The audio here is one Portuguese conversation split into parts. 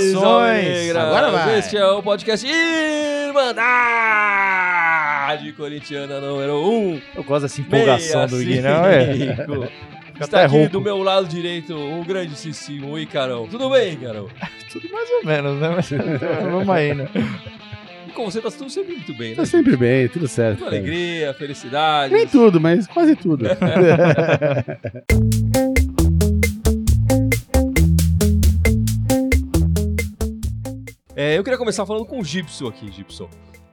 Saudações! Agora vai. Este é o podcast Irmandade Corintiana número 1. Um. Eu gosto dessa empolgação do Gui, não é? Cinco. Está aqui rouco. do meu lado direito o grandíssimo o Icarão. Tudo bem, Icarão? Tudo mais ou menos, né? Mas vamos aí, né? E com você tá tudo sempre muito bem, né? Tá sempre bem, tudo certo. Cara. alegria, felicidade. Nem tudo, mas quase tudo. É, eu queria começar falando com o Gibson aqui, Gibson.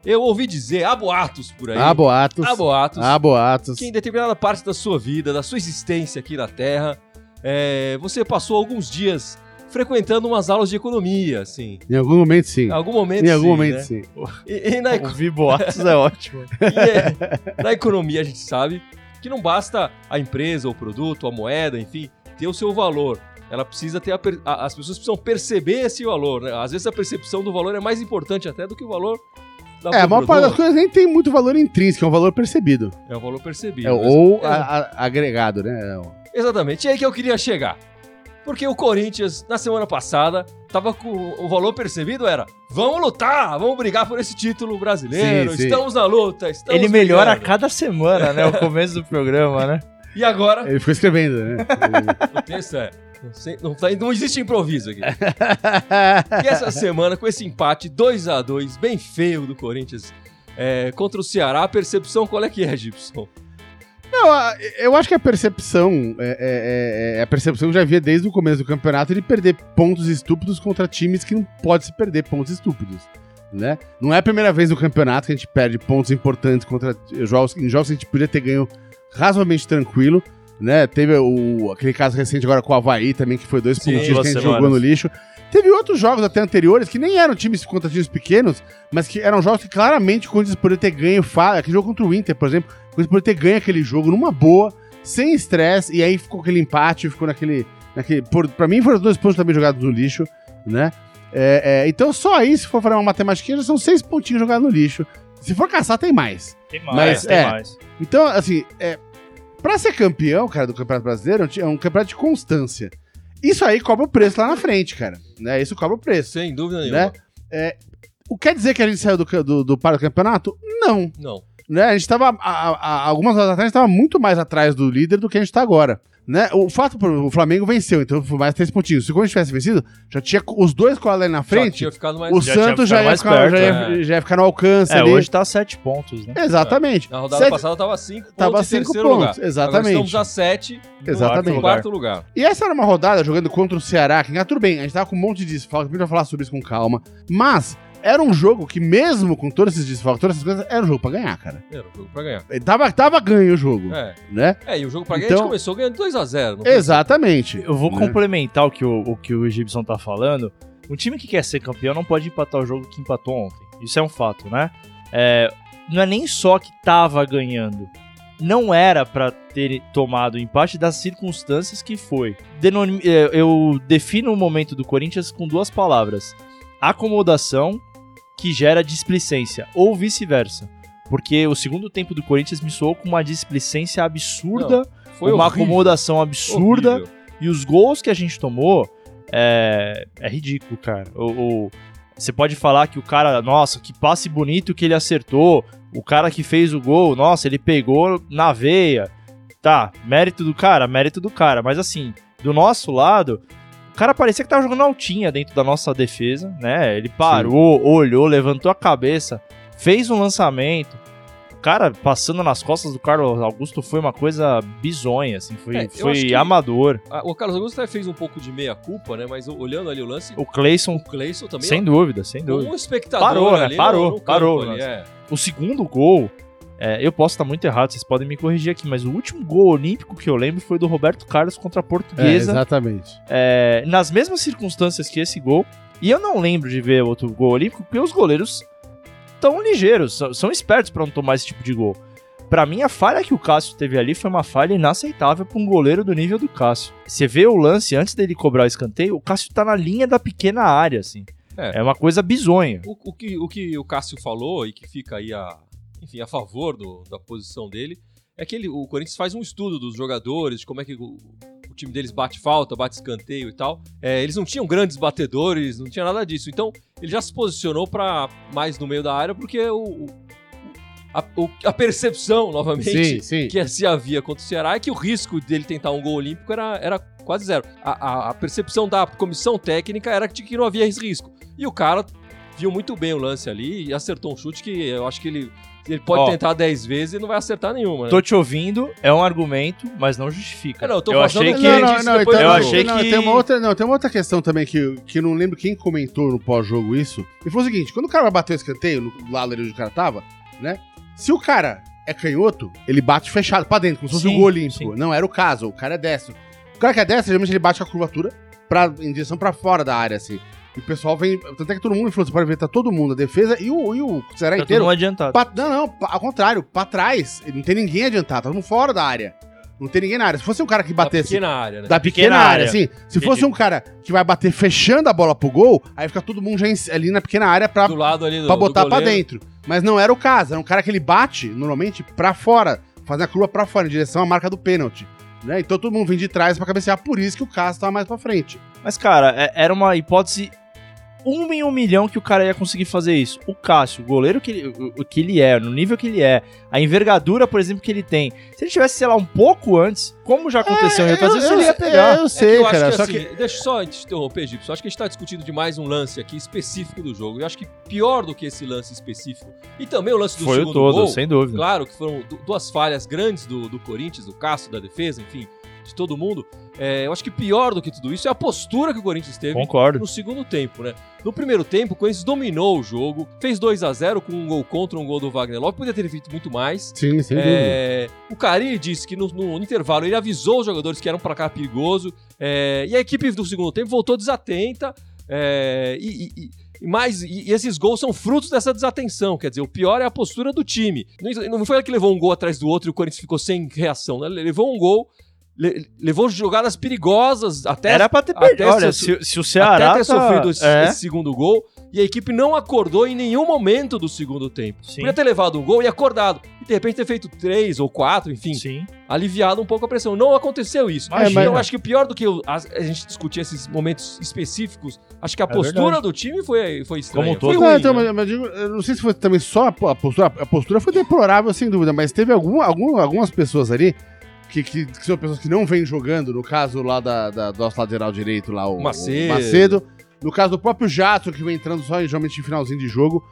Eu ouvi dizer, há boatos por aí. Há boatos. Há boatos. Há boatos. que em determinada parte da sua vida, da sua existência aqui na Terra, é, você passou alguns dias frequentando umas aulas de economia, assim. Em algum momento, sim. Em algum momento, Em algum sim, momento, né? sim. E, e na, Ouvir boatos é ótimo. é- na economia a gente sabe que não basta a empresa, o produto, a moeda, enfim, ter o seu valor. Ela precisa ter a a- as pessoas precisam perceber esse valor, né? Às vezes a percepção do valor é mais importante até do que o valor da É, a maior parte das coisas nem tem muito valor intrínseco, é um valor percebido. É o valor percebido. É, ou É. a- a- agregado, né? Exatamente. E aí que eu queria chegar. Porque o Corinthians, na semana passada, tava com o valor percebido era: vamos lutar, vamos brigar por esse título brasileiro, Sim, sim. estamos na luta, estamos Ele melhora a brigando." cada semana, né? O começo do programa, né? E agora, Ele ficou escrevendo, né? o texto é. Não, sei- não tá- não existe improviso aqui. E essa semana, com esse empate 2 a 2 bem feio do Corinthians é, contra o Ceará, a percepção qual é que é, Gibson? Não, eu acho que a percepção é, é- é- é a percepção que eu já havia desde o começo do campeonato de perder pontos estúpidos contra times que não pode se perder pontos estúpidos. Né? Não é a primeira vez no campeonato que a gente perde pontos importantes contra jogos, em jogos que a gente podia ter ganho razoavelmente tranquilo. Né? Teve o, aquele caso recente agora com o Havaí também, que foi dois Sim, pontinhos que a gente semanas. jogou no lixo. Teve outros jogos até anteriores que nem eram times contra times pequenos, mas que eram jogos que claramente o Corinthians poderia ter ganho. Aquele jogo contra o Inter, por exemplo, o Corinthians poderia ter ganho aquele jogo numa boa, sem estresse, e aí ficou aquele empate, ficou naquele. naquele por, pra mim foram os dois pontos também jogados no lixo, né? É, é, então só aí, se for fazer uma matemática, já são seis pontinhos jogados no lixo. Se for caçar, tem mais. Tem mais, Mas, tem é. mais. Então, assim, é, pra ser campeão, cara, do Campeonato Brasileiro, é um campeonato de constância. Isso aí cobra o preço lá na frente, cara. Né? Isso cobra o preço. Sem dúvida nenhuma. Né? É, o quer dizer que a gente saiu do, do, do para do campeonato? Não. Não. Né? A gente tava. a- a- algumas horas atrás, a gente tava muito mais atrás do líder do que a gente tá agora. Né? O fato, o Flamengo venceu, então foi mais três pontinhos. Se o Corinthians tivesse vencido, já tinha os dois colados ali na Já frente. mais. O Já Santos já ficado ia, ficar, perto, já, ia, né? já ia ficar no alcance É, ali. hoje tá a sete pontos, né? Exatamente. Na rodada Sete- passada tava 5 pontos Tava cinco terceiro pontos, lugar. exatamente. Agora estamos a 7 Exatamente. no quarto lugar. E essa era uma rodada jogando contra o Ceará, que ah, tudo bem, a gente tava com um monte de desfalques, a gente vai falar sobre isso com calma, mas era um jogo que mesmo com todos esses desfalques, todas essas coisas, era um jogo pra ganhar, cara. Era o jogo pra ganhar. Ele tava, tava ganho o jogo, É. né? É, e o jogo pra ganhar a Então- gente começou ganhando 2x0. Exatamente. Eu vou Né? complementar o que o, o que o Gibson tá falando. Um time que quer ser campeão não pode empatar o jogo que empatou ontem. Isso é um fato, né? É, não é nem só que tava ganhando. Não era pra ter tomado o empate das circunstâncias que foi. Denom- é, Eu defino o momento do Corinthians com duas palavras: acomodação, que gera displicência, ou vice-versa. Porque o segundo tempo do Corinthians me soou com uma displicência absurda, Foi uma horrível, acomodação absurda. horrível. E os gols que a gente tomou é, é ridículo, cara. O, o- você pode falar que o cara, nossa, que passe bonito que ele acertou. O cara que fez o gol, nossa, ele pegou na veia. Tá, mérito do cara, mérito do cara. Mas assim, do nosso lado, cara parecia que tava jogando altinha dentro da nossa defesa, né? Ele parou, olhou, levantou a cabeça, fez um lançamento. O cara passando nas costas do Carlos Augusto foi uma coisa bizonha, assim, foi, É, foi amador. Ah, O Carlos Augusto até fez um pouco de meia-culpa, né? Mas olhando ali o lance, O Cleison, o Cleison também. sem dúvida, sem dúvida. um espectador Parou, né? ali Parou, no, no parou, ali, né? é. O segundo gol, é, eu posso estar muito errado, vocês podem me corrigir aqui, mas o último gol olímpico que eu lembro foi do Roberto Carlos contra a É, Portuguesa, exatamente. é, nas mesmas circunstâncias que esse gol. E eu não lembro de ver outro gol olímpico, porque os goleiros tão ligeiros, são, são espertos para não tomar esse tipo de gol. Pra mim, a falha que o Cássio teve ali foi uma falha inaceitável pra um goleiro do nível do Cássio. Você vê o lance antes dele cobrar o escanteio, o Cássio tá na linha da pequena área, assim. É. É, uma coisa bizonha. O, o que, o que o Cássio falou e que fica aí a, enfim, a favor do- da posição dele é que ele, o Corinthians faz um estudo dos jogadores, de como é que o- o time deles bate falta, bate escanteio e tal. É, eles não tinham grandes batedores, não tinha nada disso. Então, ele já se posicionou para mais no meio da área, porque o, o- a, o- a percepção, novamente, Sim, sim. que se havia contra o Ceará é que o risco dele tentar um gol olímpico era, era quase zero. A, a- a percepção da comissão técnica era de que não havia esse risco. E o cara viu muito bem o lance ali e acertou um chute que eu acho que ele, ele pode Ó. tentar 10 vezes e não vai acertar nenhuma. Né? Tô te ouvindo, é um argumento, mas não justifica. É, não, eu tô eu fazendo achei que-. Não, ele não, não, então, eu achei não, que- tem uma outra, não, tem uma outra questão também que, que eu não lembro quem comentou no pós-jogo isso. E foi o seguinte, quando o cara vai bater o escanteio, no lado ali onde o cara tava, né? Se o cara é canhoto, ele bate fechado pra dentro, como se fosse Sim, um gol olímpico. sim. Não era o caso, o cara é destro. O cara que é destro, geralmente ele bate com a curvatura pra, em direção pra fora da área, assim. E o pessoal vem. Tanto é que todo mundo falou: você pode ver, tá todo mundo, a defesa e o, e o Ceará Tá inteiro. tudo adiantado. Pa- não, não, ao contrário, pra trás. Não tem ninguém adiantado, tá todo mundo fora da área. Não tem ninguém na área. Se fosse um cara que Da batesse pequena área, né? da pequena, pequena área, área. assim. Se fosse um cara que vai bater fechando a bola pro gol, aí fica todo mundo já em- ali na pequena área pra, do lado ali do, pra do botar pra goleiro. dentro. Mas não era o caso. Era um cara que ele bate, normalmente, pra fora. Fazendo a curva pra fora, em direção à marca do pênalti. Né? Então todo mundo vem de trás pra cabecear, por isso que o Cássio tava mais pra frente. Mas, cara, é- era uma hipótese um em um milhão que o cara ia conseguir fazer isso. O Cássio, o goleiro que ele, o, o que ele é, no nível que ele é, a envergadura, por exemplo, que ele tem. Se ele tivesse, sei lá, um pouco antes, como já aconteceu em outras vezes, ele ia pegar. Eu É sei, que eu acho cara. que, só assim, que. Deixa eu só te interromper, Gibson. Acho que a gente tá discutindo demais um lance aqui específico do jogo. Eu acho que pior do que esse lance específico. E também o lance do Foi o segundo todo, gol. sem dúvida. Claro que foram du- duas falhas grandes do, do Corinthians, do Cássio, da defesa, enfim, de todo mundo. É, eu acho que pior do que tudo isso é a postura que o Corinthians teve Concordo. no segundo tempo, né? No primeiro tempo, o Corinthians dominou o jogo, fez 2 a 0 com um gol contra um gol do Wagner Love, podia ter feito muito mais. Sim, sem dúvida. É, o Carilli disse que no, no intervalo ele avisou os jogadores que eram pra cá perigoso. é, e a equipe do segundo tempo voltou desatenta. é, e, e- e mais, e, e esses gols são frutos dessa desatenção. Quer dizer, o pior é a postura do time. Não, não foi ele que levou um gol atrás do outro e o Corinthians ficou sem reação. Né? Ele levou um gol, le- levou jogadas perigosas até Era pra ter perdido. Olha, se- se, se o Ceará. até ter tá- sofrido esse, é, esse segundo gol e a equipe não acordou em nenhum momento do segundo tempo. Sim. Podia ter levado um gol e acordado. E de repente ter feito três ou quatro, enfim, Sim. aliviado um pouco a pressão. Não aconteceu isso. Imagina. Então eu acho que pior do que a, a gente discutir esses momentos específicos, acho que a É postura verdade. do time foi, foi estranha. Como um foi todo. ruim, Não, então, né? mas, mas digo, eu não sei se foi também só a, a postura. A postura foi deplorável, sem dúvida, mas teve algum, algum- algumas pessoas ali que, que, que são pessoas que não vêm jogando, no caso lá da, da- do nosso lateral direito, lá, o Macedo. o Macedo. No caso do próprio Jato, que vem entrando só geralmente em finalzinho de jogo.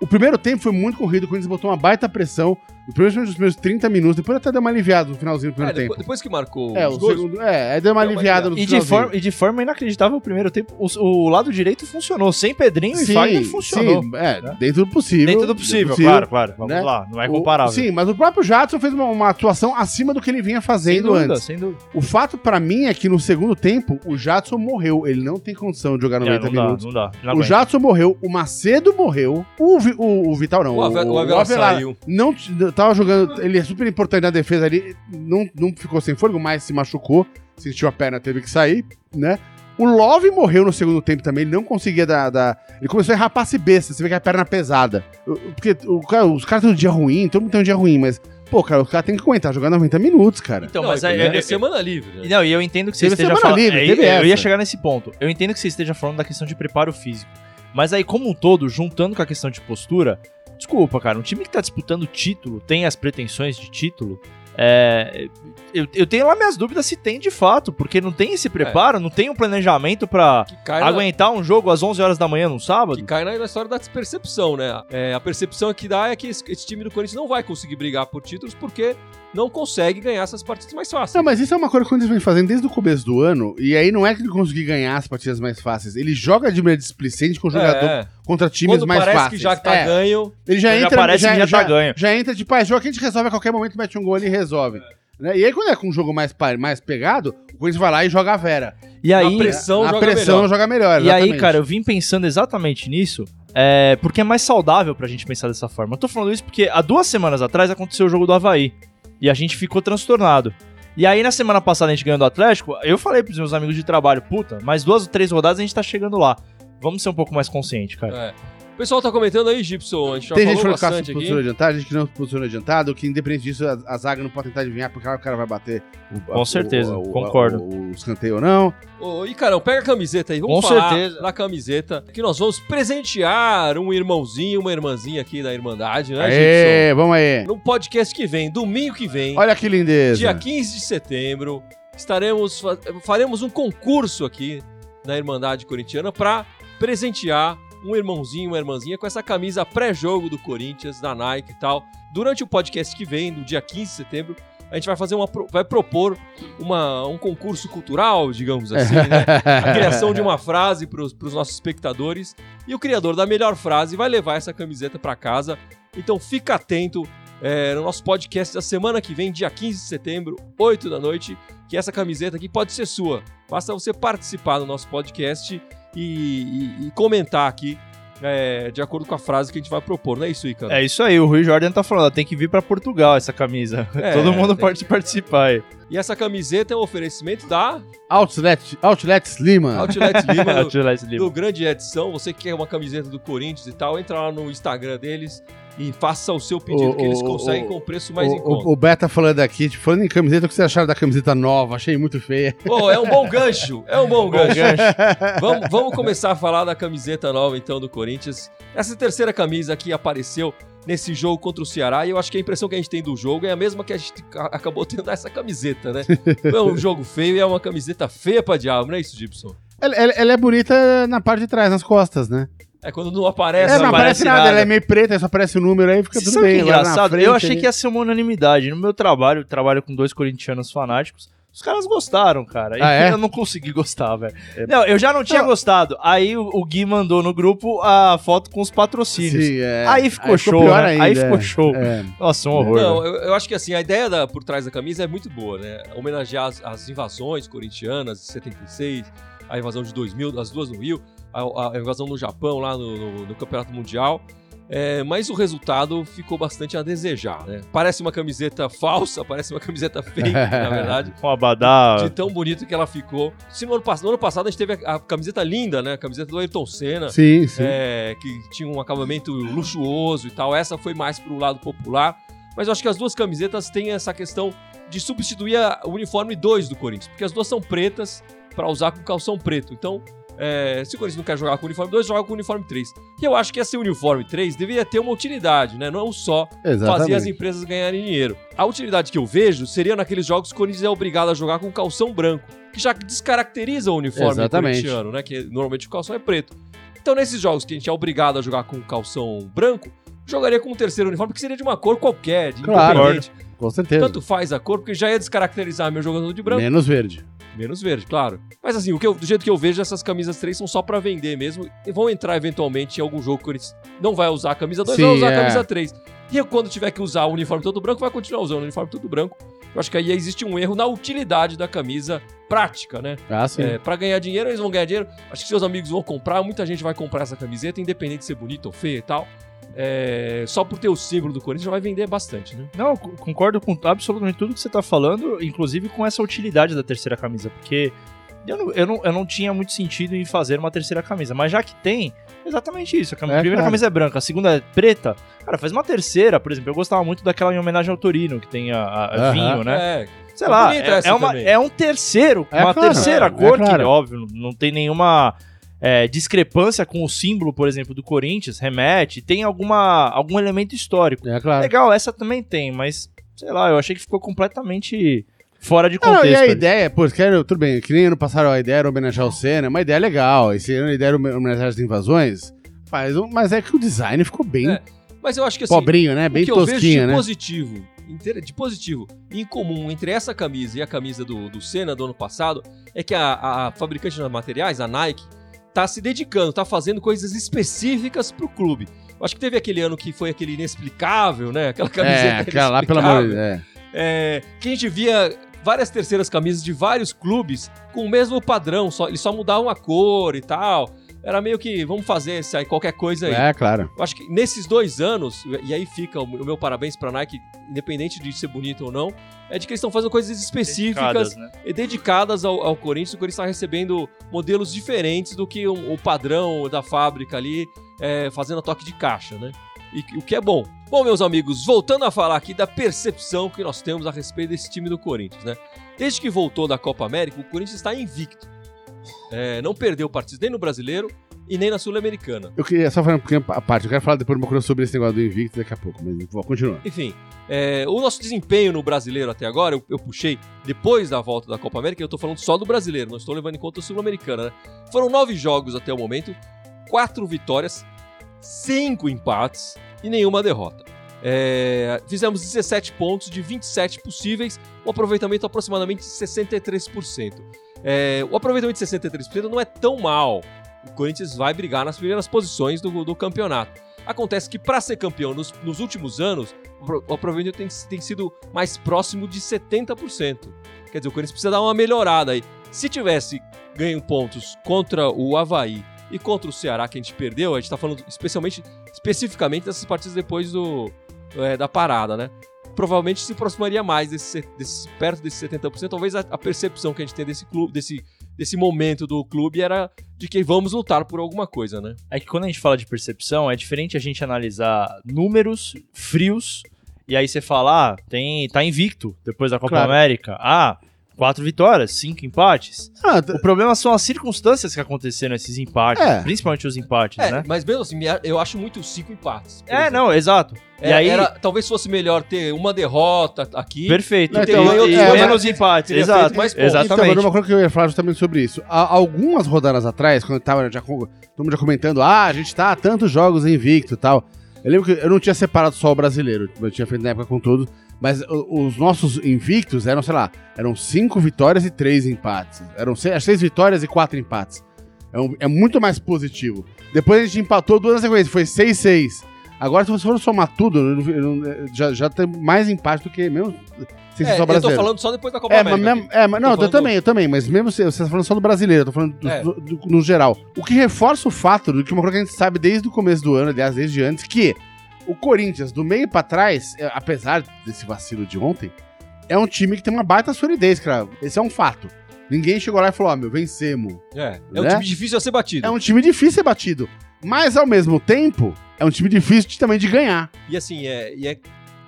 O primeiro tempo foi muito corrido, o Corinthians botou uma baita pressão. Principalmente nos primeiros 30 minutos, depois até deu uma aliviada no finalzinho do É, primeiro depois, tempo. depois que marcou É, os o gols, segundo, é, aí deu uma Deu uma aliviada no E de, finalzinho. forma, e de forma inacreditável, o primeiro tempo, o, o lado direito funcionou. Sem Pedrinho e Fagner funcionou. Sim, é, né? dentro do possível. Dentro do possível, claro, claro. Vamos né? lá, não é O- comparável. sim, mas o próprio Jadson fez uma, uma atuação acima do que ele vinha sem fazendo dúvida, antes. sem dúvida. O fato pra mim é que no segundo tempo o Jadson morreu. Ele não tem condição de jogar 90 É, não minutos. dá, não dá. não O aguenta. Jadson morreu, o Macedo morreu, o, o, o Vital não. O Ave- o Avelar saiu. Não tava jogando, ele é super importante na defesa ali, não, não ficou sem fôlego, mas se machucou, sentiu a perna, teve que sair, né? O Love morreu no segundo tempo também, ele não conseguia dar. dar- Ele começou a errar passe besta, você vê que a perna é pesada. Porque o cara- os caras têm um dia ruim, todo mundo tem um dia ruim, mas, pô, cara, o cara tem que aguentar jogar 90 minutos, cara. Então, Não, mas aí. teve eu- semana livre, né? Não, e eu entendo que você Teve esteja semana falando. livre, é, teve eu ia chegar nesse ponto. Eu entendo que você esteja falando da questão de preparo físico. Mas aí, como um todo, juntando com a questão de postura, desculpa, cara, um time que tá disputando título, tem as pretensões de título. é, eu, eu tenho lá minhas dúvidas se tem de fato, porque não tem esse preparo, não tem um planejamento pra Que cai na- aguentar um jogo às 11 horas da manhã num sábado. Que cai na, na história da despercepção, né? É, a percepção que dá é que esse, esse time do Corinthians não vai conseguir brigar por títulos porque não consegue ganhar essas partidas mais fáceis. Não, mas isso é uma coisa que o Corinthians vem fazendo desde o começo do ano, e aí não é que ele conseguir ganhar as partidas mais fáceis, ele joga de maneira displicente com o jogador É, contra times quando mais parece fáceis. que já tá É. ganho, Ele já Já entra, parece que já tá ganho. Já entra tipo, ah, esse jogo que a gente resolve a qualquer momento, mete um gol ali e resolve. Né? E aí, quando é com um jogo mais, mais pegado, o Corinthians vai lá e joga a Vera. E aí, na pressão a joga pressão melhor. joga melhor. E aí, exatamente. cara, eu vim pensando exatamente nisso, é, porque é mais saudável pra gente pensar dessa forma. Eu tô falando isso porque há duas semanas atrás aconteceu o jogo do Havaí. E a gente ficou transtornado. E aí, na semana passada, a gente ganhando o Atlético, eu falei pros meus amigos de trabalho, puta, mais duas ou três rodadas a gente tá chegando lá. Vamos ser um pouco mais consciente, cara. É. O pessoal tá comentando aí, Gibson. A gente já Tem gente falou falando que o posicionou adiantado, gente que não se posicionou adiantado, que independente disso, a, a zaga não pode tentar adivinhar porque o cara vai bater o, Com certeza, concordo. O, o escanteio ou não. Ô, e carão, pega a camiseta aí, vamos Com falar certeza. da camiseta que nós vamos presentear um irmãozinho, uma irmãzinha aqui da Irmandade, né, Aê, vamos aí. Gibson? No podcast que vem, domingo que vem, Olha que lindeza. dia 15 de setembro, estaremos fa- faremos um concurso aqui na Irmandade Corintiana para presentear um irmãozinho, uma irmãzinha com essa camisa pré-jogo do Corinthians, da Nike e tal. Durante o podcast que vem, no dia 15 de setembro, a gente vai fazer uma vai propor uma, um concurso cultural, digamos assim, né? a criação de uma frase para os nossos espectadores e o criador da melhor frase vai levar essa camiseta para casa. Então fica atento é, no nosso podcast da semana que vem, dia 15 de setembro, 8 da noite, que essa camiseta aqui pode ser sua. Basta você participar do nosso podcast e, e- e comentar aqui é, de acordo com a frase que a gente vai propor, não é isso, Icano? É isso aí, o Rui Jordan tá falando, tem que vir pra Portugal essa camisa. É, Todo mundo pode participar aí. E essa camiseta é um oferecimento da Outlet, Outlet Lima. Outlet Lima, do, esse livro. do Grande Edição. Você que quer uma camiseta do Corinthians e tal, entra lá no Instagram deles e faça o seu pedido, O- que eles o- conseguem o- com preço mais em o, conta. o, o Beta falando aqui, tipo, falando em camiseta, o que vocês acharam da camiseta nova? Achei muito feia. Pô, é um bom gancho, é um bom gancho. vamos, vamos começar a falar da camiseta nova, então, do Corinthians. Essa terceira camisa que apareceu nesse jogo contra o Ceará, e eu acho que a impressão que a gente tem do jogo é a mesma que a gente acabou tendo dessa camiseta, né? É um jogo feio e é uma camiseta feia pra diabo, não é isso, Gibson? Ela, ela- ela é bonita na parte de trás, nas costas, né? É quando não aparece. É, não não aparece aparece nada, nada. ela é meio preta, aí só aparece o número aí, fica Você tudo sabe bem. que é engraçado? frente, eu achei ali- que ia ser uma unanimidade. No meu trabalho, eu trabalho com dois corintianos fanáticos. Os caras gostaram, cara. E Ah, é? Eu não consegui gostar, velho. Não, eu já não tinha gostado. Aí o, o Gui mandou no grupo a foto com os patrocínios. Sim, é. Aí ficou show, pior né? ainda, Aí é. ficou show. É. Nossa, um horror. Não, né? eu, eu acho que assim, a ideia da- por trás da camisa é muito boa, né? Homenagear as, as invasões corintianas de 76, a invasão de 2000, as duas no Rio, a, a invasão no Japão lá no, no- no Campeonato Mundial. É, mas o resultado ficou bastante a desejar, né? Parece uma camiseta falsa, parece uma camiseta fake, na verdade. Com abadá. De tão bonito que ela ficou. Se no ano, no ano passado a gente teve a, a camiseta linda, né? A camiseta do Ayrton Senna Sim, sim. é, que tinha um acabamento luxuoso e tal. Essa foi mais pro lado popular. Mas eu acho que as duas camisetas têm essa questão de substituir a- o uniforme 2 do Corinthians, porque as duas são pretas para usar com calção preto. Então, é, se o Corinthians não quer jogar com o uniforme 2, joga com o uniforme 3. E eu acho que esse uniforme 3 deveria ter uma utilidade, né? Não só fazer as Exatamente. empresas ganharem dinheiro. A utilidade que eu vejo seria naqueles jogos que o Corinthians é obrigado a jogar com calção branco, que já descaracteriza o uniforme Exatamente. corintiano, né? Que normalmente o calção é preto. Então, nesses jogos que a gente é obrigado a jogar com calção branco, jogaria com um terceiro uniforme que seria de uma cor qualquer, de Claro. independente. Com certeza. Tanto faz a cor, porque já ia descaracterizar meu jogador de branco. Menos verde. Menos verde, claro. Mas assim, eu- do jeito que eu vejo, essas camisas 3 são só pra vender mesmo. E vão entrar eventualmente em algum jogo que Corinthians não vai usar a camisa 2, Sim, vai usar é. a camisa 3. E quando tiver que usar o uniforme todo branco, vai continuar usando o uniforme todo branco. Eu acho que aí existe um erro na utilidade da camisa prática, né? Ah, sim. É, para ganhar dinheiro, eles vão ganhar dinheiro. Acho que seus amigos vão comprar, muita gente vai comprar essa camiseta, independente de ser bonita ou feia e tal. É, só por ter o símbolo do Corinthians já vai vender bastante, né? Não, concordo com absolutamente tudo que você tá falando, inclusive com essa utilidade da terceira camisa, porque eu não, eu não, eu não tinha muito sentido em fazer uma terceira camisa, mas já que tem, é exatamente isso. A, cam- É, primeira claro. camisa é branca, a segunda é preta. Cara, faz uma terceira, por exemplo. Eu gostava muito daquela em homenagem ao Torino, que tem a, a- vinho, né? É, Sei É lá, é, é uma, também. é um terceiro, É uma claro, terceira é, cor, é claro. que, óbvio, não tem nenhuma é, discrepância com o símbolo, por exemplo, do Corinthians, remete, tem alguma, algum elemento histórico. É claro. Legal, essa também tem, mas sei lá, eu achei que ficou completamente fora de Não, contexto. e a ali. ideia, pô, quero, tudo bem, que nem ano passado a ideia era homenagear o Senna, uma ideia legal. Esse ano a ideia era homenagear as invasões. Mas, mas é que o design ficou bem É, Mas eu acho que assim, pobrinho, né? o Bem que eu vejo tosquinho, de né? positivo, de positivo em comum entre essa camisa e a camisa do, do Senna do ano passado é que a, a fabricante de materiais, a Nike, tá se dedicando, tá fazendo coisas específicas pro clube. Eu acho que teve aquele ano que foi aquele inexplicável, né? Aquela camiseta É, aquela lá, pelo amor de. Deus. É. É, que a gente via várias terceiras camisas de vários clubes com o mesmo padrão, só, eles só mudavam a cor e tal. Era meio que vamos fazer isso aí, qualquer coisa aí. É, claro. Eu acho que nesses dois anos, e aí fica o meu parabéns pra Nike, independente de ser bonito ou não, é de que eles estão fazendo coisas específicas Dedicadas, né? e dedicadas ao, ao Corinthians. O Corinthians está recebendo modelos diferentes do que o, o padrão da fábrica ali, é, fazendo a toque de caixa, né? E, o que é bom. Bom, meus amigos, voltando a falar aqui da percepção que nós temos a respeito desse time do Corinthians, né? Desde que voltou da Copa América, o Corinthians está invicto. É, não perdeu partidas nem no Brasileiro e nem na Sul-Americana. Eu queria só falar um pouquinho a parte. Eu quero falar depois uma coisa sobre esse negócio do Invicto daqui a pouco, mas vou continuar. Enfim, é, o nosso desempenho no brasileiro até agora, eu, eu puxei depois da volta da Copa América, eu tô falando só do brasileiro, não estou levando em conta a Sul-Americana, né? Foram nove jogos até o momento, quatro vitórias, cinco empates e nenhuma derrota. É, fizemos 17 pontos de 27 possíveis, um aproveitamento aproximadamente de 63%. É, o aproveitamento de 63% não é tão mal. O Corinthians vai brigar nas primeiras posições do, do campeonato. Acontece que para ser campeão nos, nos, últimos anos, o aproveitamento tem, tem, sido mais próximo de 70%. Quer dizer, o Corinthians precisa dar uma melhorada aí. Se tivesse ganho pontos contra o Havaí e contra o Ceará, que a gente perdeu, a gente está falando especialmente, especificamente dessas partidas depois do, é, da parada, né? Provavelmente se aproximaria mais desse, desse perto desses 70%. Talvez a, a, percepção que a gente tem desse clube, desse, desse momento do clube era de que vamos lutar por alguma coisa, né? É que quando a gente fala de percepção, é diferente a gente analisar números frios e aí você fala, ah, tem, tá invicto depois da Copa Claro. América. Ah, quatro vitórias, cinco empates. Ah, O problema são as circunstâncias que aconteceram nesses empates, É. principalmente os empates, É, né? mas mesmo assim, eu acho muito cinco empates. É, exemplo. não, exato. É, e aí, era- talvez fosse melhor ter uma derrota aqui. perfeito. Não, e então, e é, menos mas- empates, exato. feito mais pontos. Então, Exatamente. mas uma coisa que eu ia falar justamente sobre isso. Há algumas rodadas atrás, quando tava já todo mundo já comentando, ah, a gente tá há tantos jogos invicto e tal. Eu lembro que eu não tinha separado só o brasileiro, eu tinha feito na época com todos, mas os nossos invictos eram, sei lá, eram cinco vitórias e três empates. Eram seis, seis vitórias e quatro empates. É, um- é muito mais positivo. Depois a gente empatou duas na sequência, foi 6-6. Agora, se você for somar tudo, eu eu não- já, já tem mais empate do que mesmo sem ser É, eu tô brasileiro. falando só depois da Copa É, mas, América. mesmo, é, mas não, Tô eu falando também, eu também, mas mesmo se você tá falando só do brasileiro, eu tô falando do- É. do- do- no geral. O que reforça o fato de que uma coisa que a gente sabe desde o começo do ano, aliás, desde antes, que o Corinthians, do meio pra trás, é, apesar desse vacilo de ontem, é um time que tem uma baita solidez, cara. Esse é um fato. Ninguém chegou lá e falou, ó, meu, vencemos. É, é um Né? time difícil a ser batido. É um time difícil de ser batido. Mas, ao mesmo tempo, é um time difícil de- também de ganhar. E assim, é, e é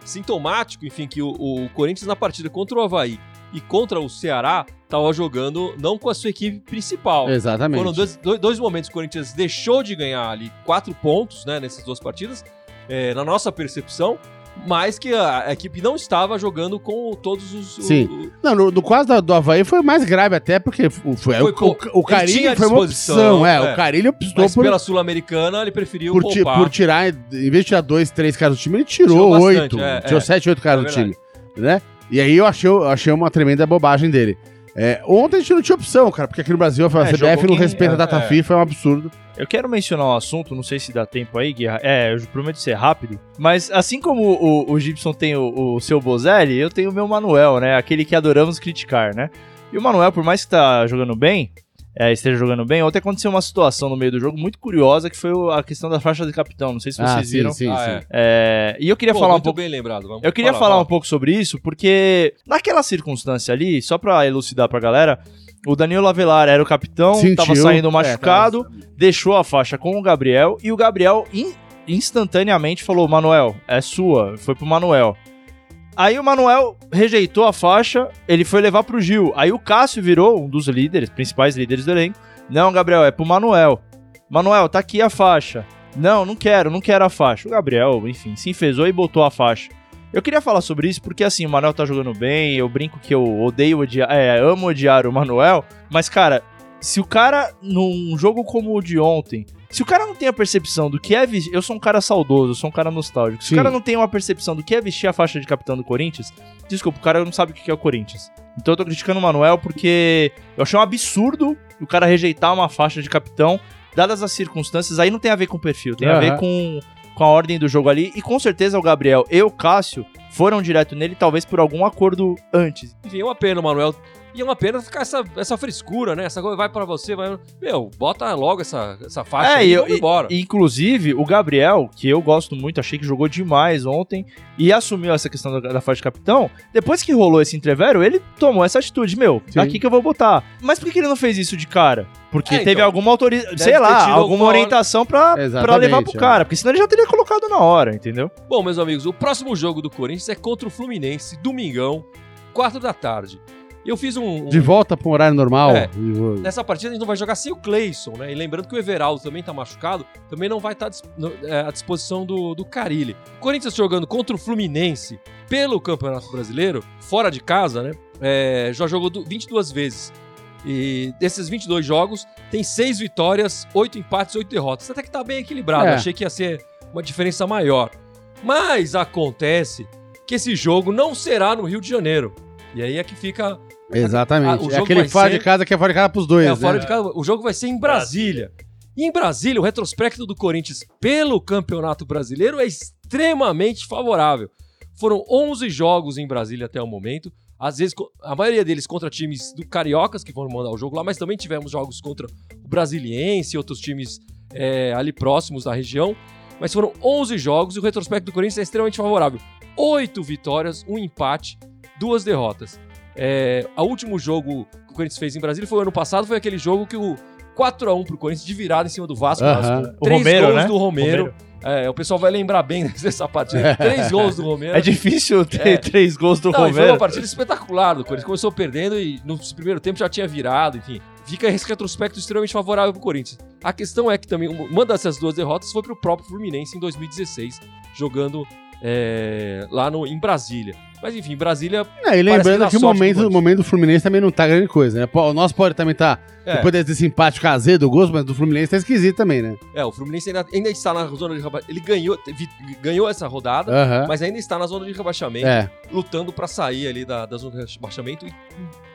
sintomático, enfim, que o, o Corinthians na partida contra o Havaí e contra o Ceará tava jogando não com a sua equipe principal. Exatamente. Foram dois, dois, dois momentos que o Corinthians deixou de ganhar ali quatro pontos, né, nessas duas partidas, é, na nossa percepção, mas que a, equipe não estava jogando com todos os... Sim. o- Não, no, no caso da- do Havaí foi mais grave até, porque foi, foi, o, o, o Carilho foi uma opção. É, é. o Carilho optou mas por, pela Sul-Americana ele preferiu por, ti- por tirar, em vez de tirar dois, três caras do time, ele tirou, Tirou oito. é, tirou é. sete, oito caras É do time. Né? E aí eu achei, eu achei uma tremenda bobagem dele. É, ontem a gente não tinha opção, cara, porque aqui no Brasil a É, CBF jogou não quem- respeita a é, data é. FIFA, é um absurdo. Eu quero mencionar um assunto, não sei se dá tempo aí, Guerra. É, eu prometo ser rápido. Mas assim como o, o Gibson tem o, o seu Bozelli, eu tenho o meu Manuel, né? Aquele que adoramos criticar, né? E o Manuel, por mais que tá jogando bem, é, esteja jogando bem, ontem aconteceu uma situação no meio do jogo muito curiosa, que foi a questão da faixa de capitão. Não sei se vocês viram. Ah, sim, sim, Ah, sim. é. É, e eu queria Pô, falar um pouco. bem lembrado. Vamos Eu queria Fala, falar fala. um pouco sobre isso, porque naquela circunstância ali, só pra elucidar pra galera, o Danilo Avelar era o capitão, Sentiu, tava saindo é, machucado, tava- deixou a faixa com o Gabriel e o Gabriel in- instantaneamente falou: Manuel, é sua. Foi pro Manuel. Aí o Manuel rejeitou a faixa, ele foi levar pro Gil. Aí o Cássio virou um dos líderes, principais líderes do elenco. Não, Gabriel, é pro Manuel. Manuel, tá aqui a faixa. Não, não quero, não quero a faixa. O Gabriel, enfim, se enfesou e botou a faixa. Eu queria falar sobre isso porque, assim, o Manuel tá jogando bem, eu brinco que eu odeio odiar, é, amo odiar o Manuel, mas, cara, se o cara, num jogo como o de ontem, se o cara não tem a percepção do que é vestir. Eu sou um cara saudoso, eu sou um cara nostálgico. Se Sim. o cara não tem uma percepção do que é vestir a faixa de capitão do Corinthians, desculpa, o cara não sabe o que é o Corinthians. Então eu tô criticando o Manuel porque eu achei um absurdo o cara rejeitar uma faixa de capitão, dadas as circunstâncias. Aí não tem a ver com o perfil, tem a ver com, com a ordem do jogo ali. E com certeza o Gabriel e o Cássio foram direto nele, talvez por algum acordo antes. Enfim, é uma pena, Manuel. E é uma pena ficar essa, essa frescura, né? Essa coisa vai pra você, vai. Meu, bota logo essa, essa faixa É, aí e eu- vamos embora. Inclusive, o Gabriel, que eu gosto muito, achei que jogou demais ontem e assumiu essa questão da, da faixa de capitão. Depois que rolou esse entrevero, ele tomou essa atitude, meu, Sim. aqui que eu vou botar. Mas por que ele não fez isso de cara? Porque É, teve então, alguma autorização, sei lá, alguma alguma orientação pra, pra levar pro é. cara. Porque senão ele já teria colocado na hora, entendeu? Bom, meus amigos, o próximo jogo do Corinthians é contra o Fluminense, domingão, 4 da tarde. Eu fiz um. um- De volta pro horário normal. É. Nessa partida a gente não vai jogar sem o Cleison, né? E lembrando que o Everaldo também tá machucado, também não vai estar à disposição do, do Carilli. O Corinthians jogando contra o Fluminense pelo Campeonato Brasileiro, fora de casa, né? É, já jogou du- 22 vezes. E desses 22 jogos, tem 6 vitórias, 8 empates, 8 derrotas. Até que tá bem equilibrado. É. Achei que ia ser uma diferença maior. Mas acontece que esse jogo não será no Rio de Janeiro. E aí é que fica Exatamente. O é aquele fora ser- de casa que é fora de casa pros dois. é, né? fora de casa. O jogo vai ser em Brasília. E em Brasília, o retrospecto do Corinthians pelo Campeonato Brasileiro é extremamente favorável. Foram 11 jogos em Brasília até o momento. Às vezes, a maioria deles contra times do Cariocas, que foram mandar o jogo lá, mas também tivemos jogos contra o Brasiliense e outros times é, ali próximos da região. Mas foram 11 jogos e o retrospecto do Corinthians é extremamente favorável. 8 vitórias, um empate, duas derrotas. É, o último jogo que o Corinthians fez em Brasília foi o ano passado, foi aquele jogo que o 4x1 pro Corinthians de virada em cima do Vasco. Vasco O três Romero, gols né? do Romero. Romero. É, o pessoal vai lembrar bem dessa partida. Três gols do Romero. É difícil ter É. três gols do Não, e foi Romero. uma partida espetacular do Corinthians. Começou perdendo e no primeiro tempo já tinha virado, enfim. Fica esse retrospecto extremamente favorável pro Corinthians. A questão é que também uma dessas duas derrotas foi pro próprio Fluminense em 2016, jogando é, lá no, em Brasília. Mas enfim, Brasília. É, e lembrando que o momento, o momento do Fluminense também não tá grande coisa, né? O nosso pode também tá. É. Depois desse empate caseiro do gosto, mas do Fluminense tá esquisito também, né? É, o Fluminense ainda, ainda está na zona de rebaixamento. Ele ganhou, ganhou essa rodada, mas ainda está na zona de rebaixamento. É. lutando pra sair ali da, da zona de rebaixamento e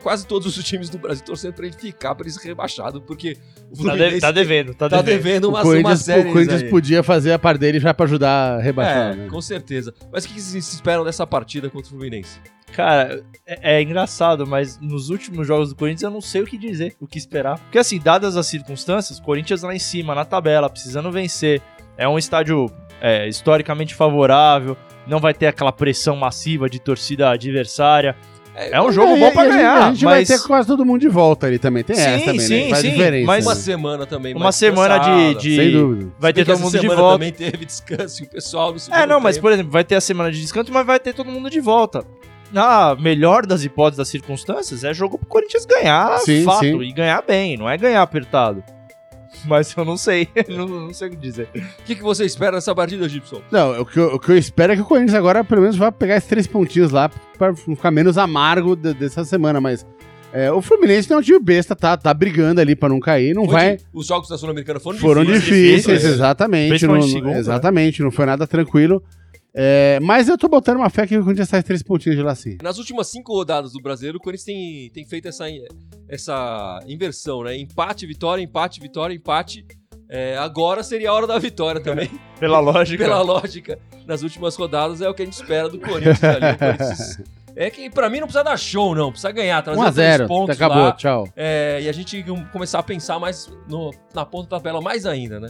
quase todos os times do Brasil torcendo pra ele ficar, pra ele ser rebaixado, porque o Tá, Fluminense de- tá devendo, tá, tá devendo. devendo O uma, série. o Corinthians podia fazer a parte dele já pra ajudar a rebaixar, É, né? com certeza. Mas o que vocês esperam dessa partida contra o Fluminense? Cara, é, é engraçado, mas nos últimos jogos do Corinthians eu não sei o que dizer, o que esperar. Porque assim, dadas as circunstâncias, Corinthians lá em cima, na tabela, precisando vencer. É um estádio é, historicamente favorável, não vai ter aquela pressão massiva de torcida adversária. É um jogo É, bom pra a gente- ganhar, A gente mas vai ter quase todo mundo de volta ali também. Tem Sim, essa também, sim, né? Faz sim, diferença. mas- Uma né? semana também uma mais semana de, de- Sem dúvida. vai ter todo mundo de semana volta. também teve descanso e o pessoal no segundo É, não, mas tempo- por exemplo, vai ter a semana de descanso, mas vai ter todo mundo de volta. Na melhor das hipóteses das circunstâncias, é jogo pro Corinthians ganhar Sim, fato sim. e ganhar bem, não é ganhar apertado. Mas eu não sei, não, não sei o que dizer. O que, que você espera dessa partida, Gibson? Não, o que, eu, o que eu espero é que o Corinthians agora, pelo menos, vá pegar esses três pontinhos lá pra não ficar menos amargo de- dessa semana, mas. é, o Fluminense não é um time besta, tá, tá brigando ali pra não cair, não Foi vai. de- Os jogos da Sul-Americana foram, Foram difíceis, difíceis, exatamente. Principalmente não- segunda, né? exatamente, não foi nada tranquilo. É, mas eu tô botando uma fé que o Corinthians sai três pontinhos de lá sim. Nas últimas cinco rodadas do Brasileiro, o Corinthians tem, tem feito essa, essa inversão, né? Empate, vitória, empate, vitória, empate. É, agora seria a hora da vitória também, Pela lógica. pela lógica. Nas últimas rodadas é o que a gente espera do Corinthians ali. Corinthians é que pra mim não precisa dar show, não. Precisa ganhar, trazer os três 1x0, pontos acabou, lá. tchau. É, e a gente começar a pensar mais no- na ponta da tabela mais ainda, né?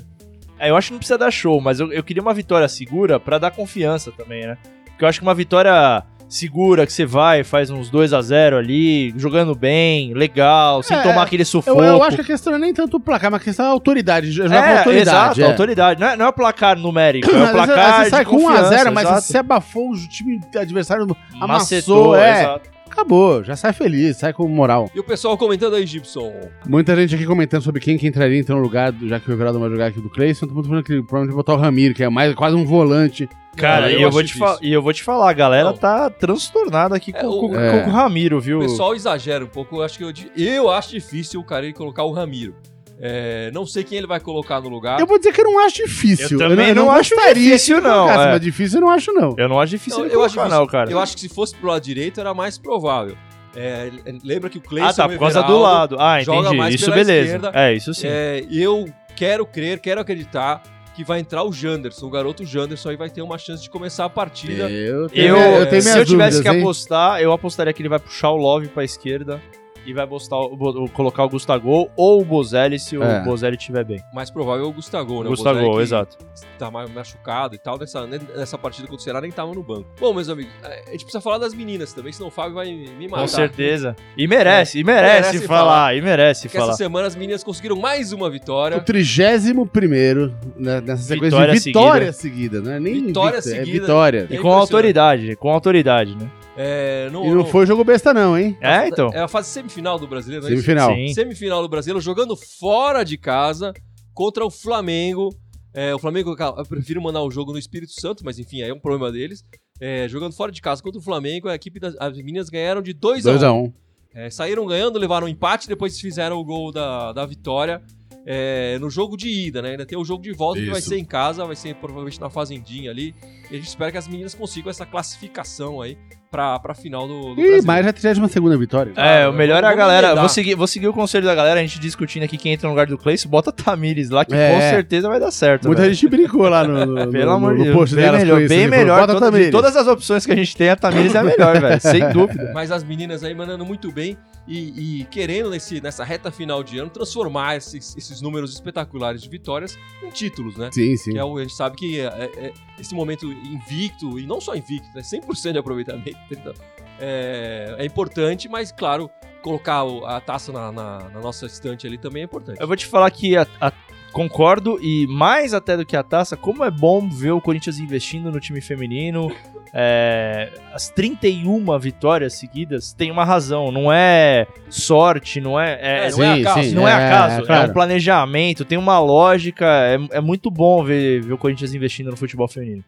É, eu acho que não precisa dar show, mas eu, eu queria uma vitória segura pra dar confiança também, né? Porque eu acho que uma vitória segura, que você vai, faz uns 2 a 0 ali, jogando bem, legal, sem É, tomar aquele Eu, sufoco. eu acho que a questão não é nem tanto o placar, mas a questão é a autoridade. Joga com é, autoridade. exato, é. autoridade. Não é, não é o placar numérico, é o placar às vezes sai com 1x0, confiança, mas exato. você abafou o time adversário, amassou, Macetou, é. exato. Acabou, já sai feliz, sai com moral. E o pessoal comentando aí, Gibson. Muita gente aqui comentando sobre quem que entraria então no lugar, do- já que o Everaldo vai jogar aqui do Cleison, todo mundo falando que provavelmente botar o Ramiro, que é mais, quase um volante. Cara, e eu eu, acho vou te e eu vou te falar, a galera Não. tá transtornada aqui É, com, o- com- É. com o Ramiro, viu? O pessoal exagera um pouco. Eu acho que eu, eu acho difícil o cara colocar o Ramiro. É, não sei quem ele vai colocar no lugar. Eu vou dizer que eu não acho difícil. Eu também não acho gostaria difícil, não, colocasse, é. Mas difícil eu não acho, não. Eu não acho difícil Não, ele eu acho colocar, difícil. não, cara. Eu acho que se fosse pro lado direito era mais provável. É, lembra que o Cleison Ah, tá, por causa do lado. Ah, entendi. Isso beleza. esquerda. É, isso sim. É, eu quero crer, quero acreditar que vai entrar o Janderson. O garoto Janderson aí vai ter uma chance de começar a partida. Eu, Eu, eu tenho se minhas eu tivesse dúvidas, que hein? apostar, eu apostaria que ele vai puxar o Love pra esquerda e vai postar, o- o- colocar o Gustavo ou o Bozelli se É. o Bozelli estiver bem. Mais provável é o Gustavo, né? O Gustavo, Bozelli que exato. Tá mais machucado e tal. Nessa, nessa partida contra o Ceará nem tava no banco. Bom, meus amigos, a gente precisa falar das meninas também, senão o Fábio vai me matar. Com certeza. E merece, e merece, Merece falar, falar. e merece Porque falar. essa semana as meninas conseguiram mais uma O vitória. 31 primeiro né, nessa sequência Vitória de vitória seguida, né? Nem Vitória invicta, É seguida. vitória. E É com autoridade, com autoridade, né? É, no, E não foi jogo besta, não, hein? É, então. É a fase semifinal do brasileiro, não é isso? Semifinal. Sim. Semifinal do brasileiro, jogando fora de casa contra o Flamengo. É, o Flamengo, cara, eu prefiro mandar o jogo no Espírito Santo, mas enfim, aí é um problema deles. É, jogando fora de casa contra o Flamengo, a equipe das as meninas ganharam de 2 a 1 2x1. É, saíram ganhando, levaram um empate, depois fizeram o gol da, da vitória é, no jogo de ida, né? Ainda tem o jogo de volta que vai Isso. ser em casa, vai ser provavelmente na Fazendinha ali. E a gente espera que as meninas consigam essa classificação aí pra, pra final do, do Ih, Brasileiro. mas já 32 vitória. É, o melhor é a galera. Vou seguir, vou seguir o conselho da galera, a gente discutindo aqui quem entra no lugar do Cleice, bota Tamires lá, que É. com certeza vai dar certo. Muita velho. gente brincou lá no, no, Pelo no, amor no de Deus. Bem melhor, isso, bem falou, melhor. Bota Toda- de todas as opções que a gente tem, a Tamires é a melhor, velho. Sem dúvida. Mas as meninas aí mandando muito bem e, e querendo nesse, nessa reta final de ano transformar esses, esses números espetaculares de vitórias em títulos, né? Sim, sim. Que é o, a gente sabe que é, é- é esse momento invicto, e não só invicto, né? 100% de aproveitamento, é, é importante, mas claro, colocar o- a taça na, na- na nossa estante ali também é importante. Eu vou te falar que a- a- concordo e mais até do que a taça, como é bom ver o Corinthians investindo no time feminino. É, as 31 vitórias seguidas tem uma razão, não é sorte, não é. é- É, não é acaso. não é, acaso, é, claro. um planejamento, tem uma lógica. É, é muito bom ver, ver o Corinthians investindo no futebol feminino.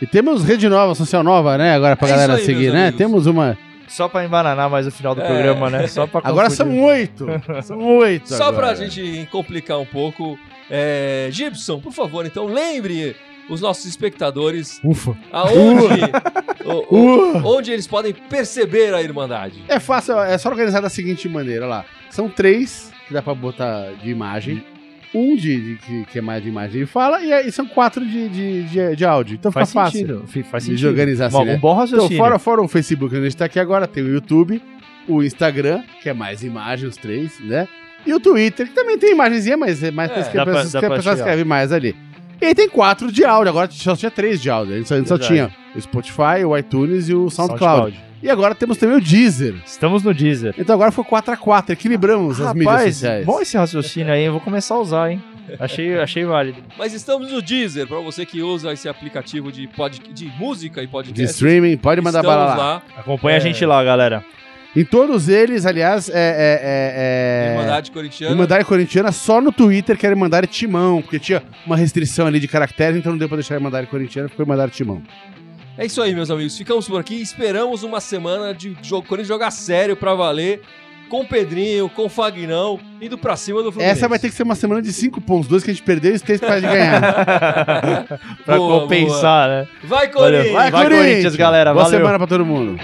E temos rede nova, social nova, né? Agora pra É galera aí, seguir, né? amigos. Temos uma. Só pra embananar mais o final do É. programa, né? Só pra Agora são oito. São oito. Só pra agora. gente complicar um pouco, é, Gibson, por favor, então lembre os nossos espectadores Ufa. aonde, o- o- onde eles podem perceber a Irmandade. É fácil, é só organizar da seguinte maneira, olha lá. São três que dá pra botar de imagem. Um de, de- que, que é mais de imagem e fala, e aí são quatro de, de, de, de áudio. Então Faz fica fácil. sentido. fi- Faz De sentido. organizar Bom, assim, né? Um bom Então, raciocínio. fora, fora o Facebook, onde a gente tá aqui agora, tem o YouTube, o Instagram, que é mais imagem, os três, né? E o Twitter, que também tem imagenzinha, mas é mais É, que pra- que a pessoa escreve mais ali. E aí tem quatro de áudio, agora só tinha três de áudio. A gente só, a gente só tinha o Spotify, o iTunes e o SoundCloud. SoundCloud. E agora temos também o Deezer. Estamos no Deezer. Então agora ficou 4x4, equilibramos as mídias Rapaz, sociais. bom esse raciocínio aí, eu vou começar a usar, hein? Achei, achei válido. Mas estamos no Deezer, pra você que usa esse aplicativo de, pod, de música e De podcast. streaming, pode mandar estamos bala lá. lá. Acompanha É. a gente lá, galera. Em todos eles, aliás, é. é, é, é... Irmandade Corintiana. Irmandade Corintiana só no Twitter que era Irmandade Timão, porque tinha uma restrição ali de caracteres, então não deu pra deixar Irmandade Corintiana, ficou Irmandade Timão. É isso aí, meus amigos. Ficamos por aqui. Esperamos uma semana de jogo, Corinthians jogar sério pra valer. Com o Pedrinho, com o Fagnão, indo pra cima do Fluminense. Essa vai ter que ser uma semana de cinco pontos. Dois que a gente perdeu e os três pra gente ganhar. pra boa, compensar, boa. né? Vai, Corinthians! Vai, vai Corinthians, galera. Boa Valeu. semana pra todo mundo.